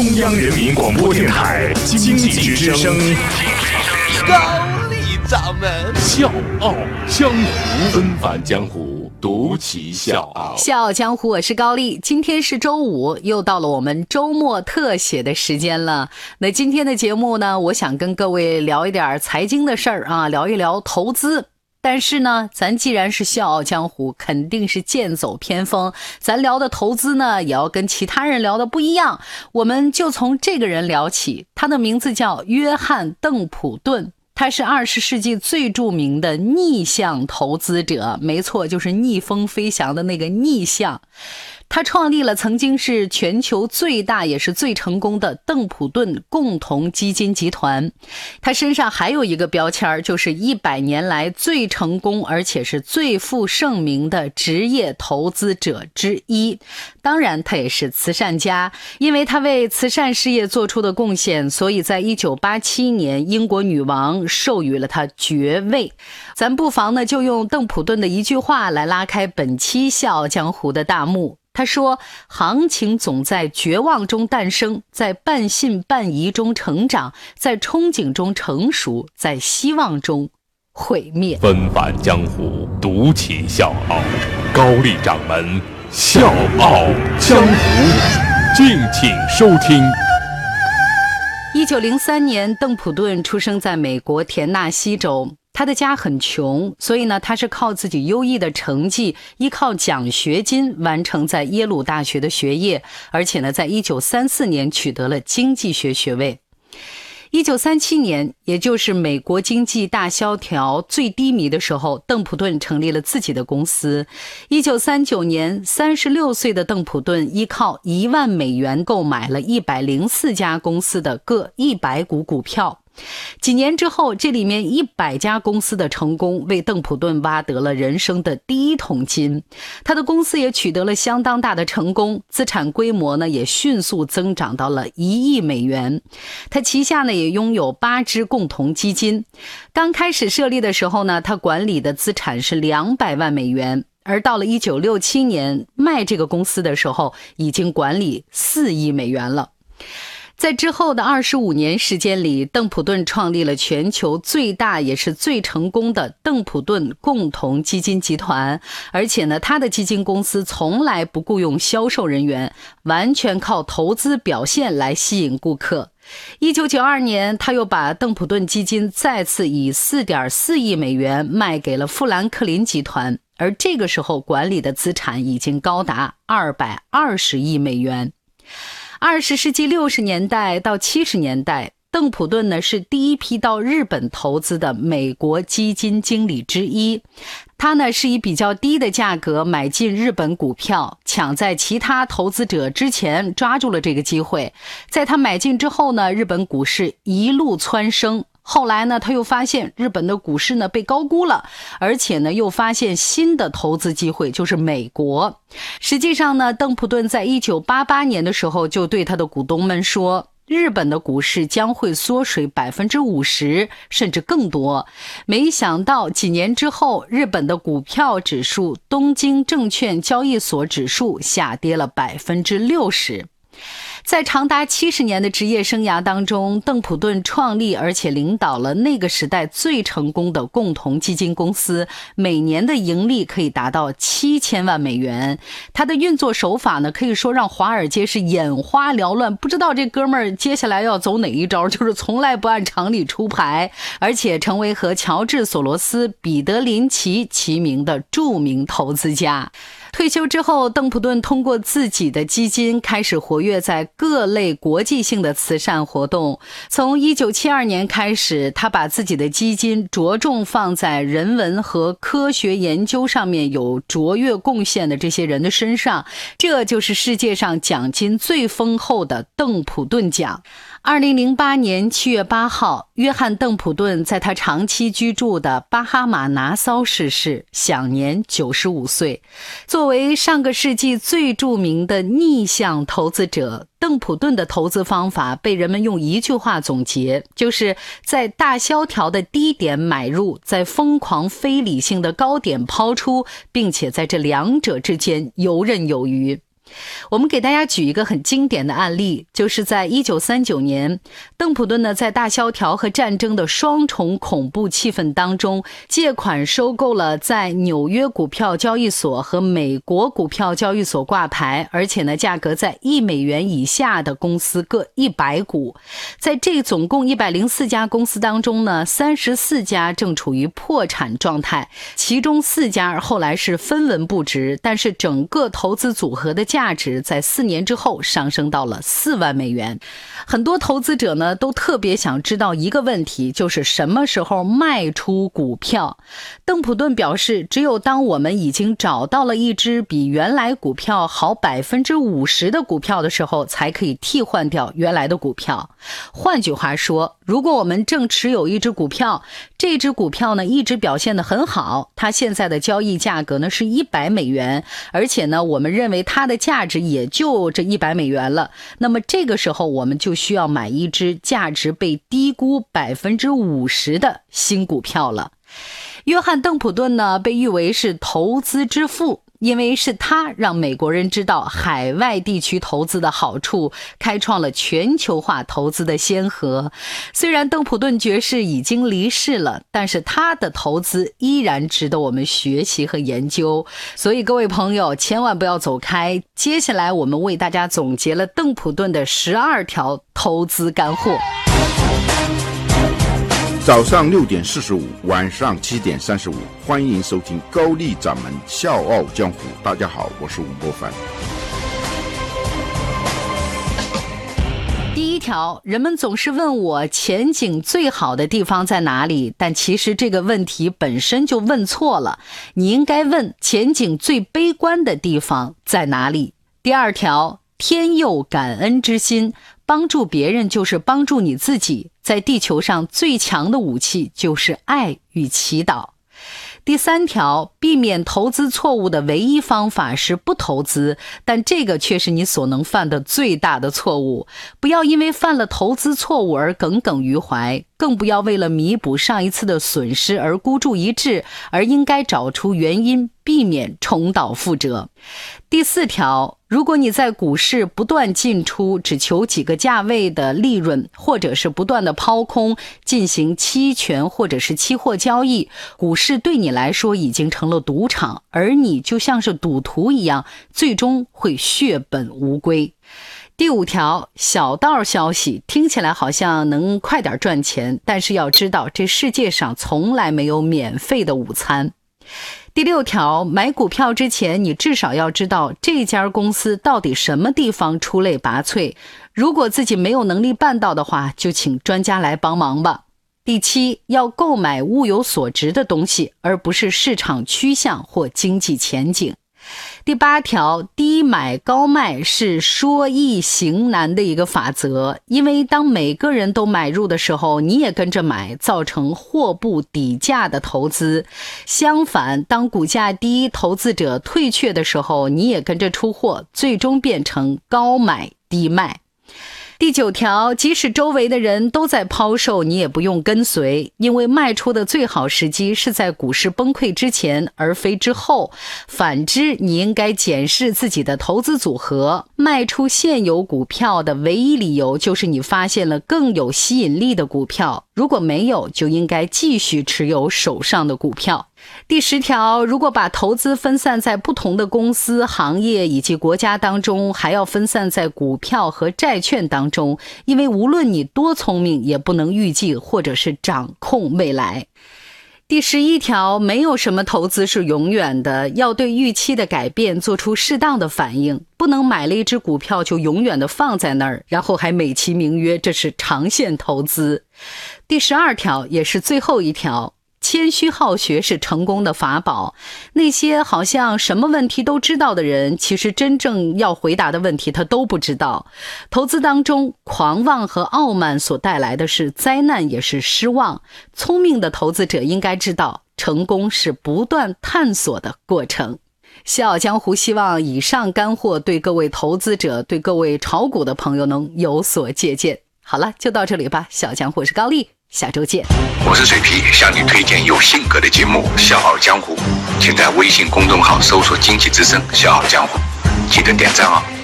中央人民广播电台经济之声，高丽掌门笑傲江湖，纷繁江湖，独骑笑傲。笑傲江湖，我是高丽。今天是周五，又到了我们周末特写的时间了。那今天的节目呢，我想跟各位聊一点财经的事儿啊，聊一聊投资。但是呢，咱既然是笑傲江湖，肯定是剑走偏锋。咱聊的投资呢，也要跟其他人聊的不一样。我们就从这个人聊起，他的名字叫约翰·邓普顿，他是二十世纪最著名的逆向投资者。没错，就是逆风飞翔的那个逆向。他创立了曾经是全球最大也是最成功的邓普顿共同基金集团。他身上还有一个标签就是一百年来最成功而且是最负盛名的职业投资者之一。当然，他也是慈善家，因为他为慈善事业做出的贡献，所以在一九八七年，英国女王授予了他爵位。咱不妨呢，就用邓普顿的一句话来拉开本期《笑傲江湖》的大幕。他说：“行情总在绝望中诞生，在半信半疑中成长，在憧憬中成熟，在希望中毁灭。”纷繁江湖，独起笑傲。高丽掌门笑傲江湖，敬请收听。一九零三年，邓普顿出生在美国田纳西州。他的家很穷，所以呢，他是靠自己优异的成绩，依靠奖学金完成在耶鲁大学的学业，而且呢，在一九三四年取得了经济学学位。一九三七年，也就是美国经济大萧条最低迷的时候，邓普顿成立了自己的公司。一九三九年，三十六岁的邓普顿依靠一万美元购买了一百零四家公司的各一百股股票。几年之后，这里面一百家公司的成功为邓普顿挖得了人生的第一桶金，他的公司也取得了相当大的成功，资产规模呢也迅速增长到了一亿美元。他旗下呢也拥有八只共同基金。刚开始设立的时候呢，他管理的资产是两百万美元，而到了一九六七年卖这个公司的时候，已经管理四亿美元了。在之后的二十五年时间里，邓普顿创立了全球最大也是最成功的邓普顿共同基金集团。而且呢，他的基金公司从来不雇佣销售人员，完全靠投资表现来吸引顾客。一九九二年，他又把邓普顿基金再次以四点四亿美元卖给了富兰克林集团，而这个时候管理的资产已经高达二百二十亿美元。二十世纪六十年代到七十年代，邓普顿呢是第一批到日本投资的美国基金经理之一。他呢是以比较低的价格买进日本股票，抢在其他投资者之前抓住了这个机会。在他买进之后呢，日本股市一路蹿升。后来呢，他又发现日本的股市呢被高估了，而且呢又发现新的投资机会，就是美国。实际上呢，邓普顿在一九八八年的时候就对他的股东们说，日本的股市将会缩水百分之五十，甚至更多。没想到几年之后，日本的股票指数东京证券交易所指数下跌了百分之六十。在长达七十年的职业生涯当中，邓普顿创立而且领导了那个时代最成功的共同基金公司，每年的盈利可以达到七千万美元。他的运作手法呢，可以说让华尔街是眼花缭乱，不知道这哥们儿接下来要走哪一招，就是从来不按常理出牌，而且成为和乔治·索罗斯、彼得·林奇齐名的著名投资家。退休之后，邓普顿通过自己的基金开始活跃在各类国际性的慈善活动。从1972年开始，他把自己的基金着重放在人文和科学研究上面有卓越贡献的这些人的身上，这就是世界上奖金最丰厚的邓普顿奖。二零零八年七月八号，约翰·邓普顿在他长期居住的巴哈马拿骚逝世，享年九十五岁。作为上个世纪最著名的逆向投资者，邓普顿的投资方法被人们用一句话总结：就是在大萧条的低点买入，在疯狂非理性的高点抛出，并且在这两者之间游刃有余。我们给大家举一个很经典的案例，就是在一九三九年，邓普顿呢在大萧条和战争的双重恐怖气氛当中，借款收购了在纽约股票交易所和美国股票交易所挂牌，而且呢价格在一美元以下的公司各一百股。在这总共一百零四家公司当中呢，三十四家正处于破产状态，其中四家后来是分文不值，但是整个投资组合的价价值。在四年之后上升到了四万美元，很多投资者呢都特别想知道一个问题，就是什么时候卖出股票。邓普顿表示，只有当我们已经找到了一只比原来股票好百分之五十的股票的时候，才可以替换掉原来的股票。换句话说，如果我们正持有一只股票，这只股票呢一直表现得很好，它现在的交易价格呢是一百美元，而且呢我们认为它的价价值。也就这一百美元了，那么这个时候我们就需要买一只价值被低估百分之五十的新股票了。约翰·邓普顿呢，被誉为是投资之父。因为是他让美国人知道海外地区投资的好处，开创了全球化投资的先河。虽然邓普顿爵士已经离世了，但是他的投资依然值得我们学习和研究。所以各位朋友千万不要走开，接下来我们为大家总结了邓普顿的十二条投资干货。早上六点四十五，晚上七点三十五，欢迎收听高丽掌门笑傲江湖。大家好，我是吴伯凡。第一条，人们总是问我前景最好的地方在哪里，但其实这个问题本身就问错了。你应该问前景最悲观的地方在哪里。第二条，天佑感恩之心。帮助别人就是帮助你自己。在地球上最强的武器就是爱与祈祷。第三条，避免投资错误的唯一方法是不投资，但这个却是你所能犯的最大的错误。不要因为犯了投资错误而耿耿于怀，更不要为了弥补上一次的损失而孤注一掷，而应该找出原因。避免重蹈覆辙。第四条，如果你在股市不断进出，只求几个价位的利润，或者是不断的抛空进行期权或者是期货交易，股市对你来说已经成了赌场，而你就像是赌徒一样，最终会血本无归。第五条，小道消息听起来好像能快点赚钱，但是要知道，这世界上从来没有免费的午餐。第六条，买股票之前，你至少要知道这家公司到底什么地方出类拔萃。如果自己没有能力办到的话，就请专家来帮忙吧。第七，要购买物有所值的东西，而不是市场趋向或经济前景。第八条，低买高卖是说易行难的一个法则，因为当每个人都买入的时候，你也跟着买，造成货不抵价的投资；相反，当股价低，投资者退却的时候，你也跟着出货，最终变成高买低卖。第九条，即使周围的人都在抛售，你也不用跟随，因为卖出的最好时机是在股市崩溃之前，而非之后。反之，你应该检视自己的投资组合，卖出现有股票的唯一理由就是你发现了更有吸引力的股票。如果没有，就应该继续持有手上的股票。第十条，如果把投资分散在不同的公司、行业以及国家当中，还要分散在股票和债券当中，因为无论你多聪明，也不能预计或者是掌控未来。第十一条，没有什么投资是永远的，要对预期的改变做出适当的反应，不能买了一只股票就永远的放在那儿，然后还美其名曰这是长线投资。第十二条，也是最后一条。谦虚好学是成功的法宝。那些好像什么问题都知道的人，其实真正要回答的问题他都不知道。投资当中，狂妄和傲慢所带来的是灾难，也是失望。聪明的投资者应该知道，成功是不断探索的过程。笑傲江湖希望以上干货对各位投资者、对各位炒股的朋友能有所借鉴。好了，就到这里吧。小江湖是高丽。下周见。我是水皮，向你推荐有性格的节目《笑傲江湖》，请在微信公众号搜索“经济之声笑傲江湖”。记得点赞哦。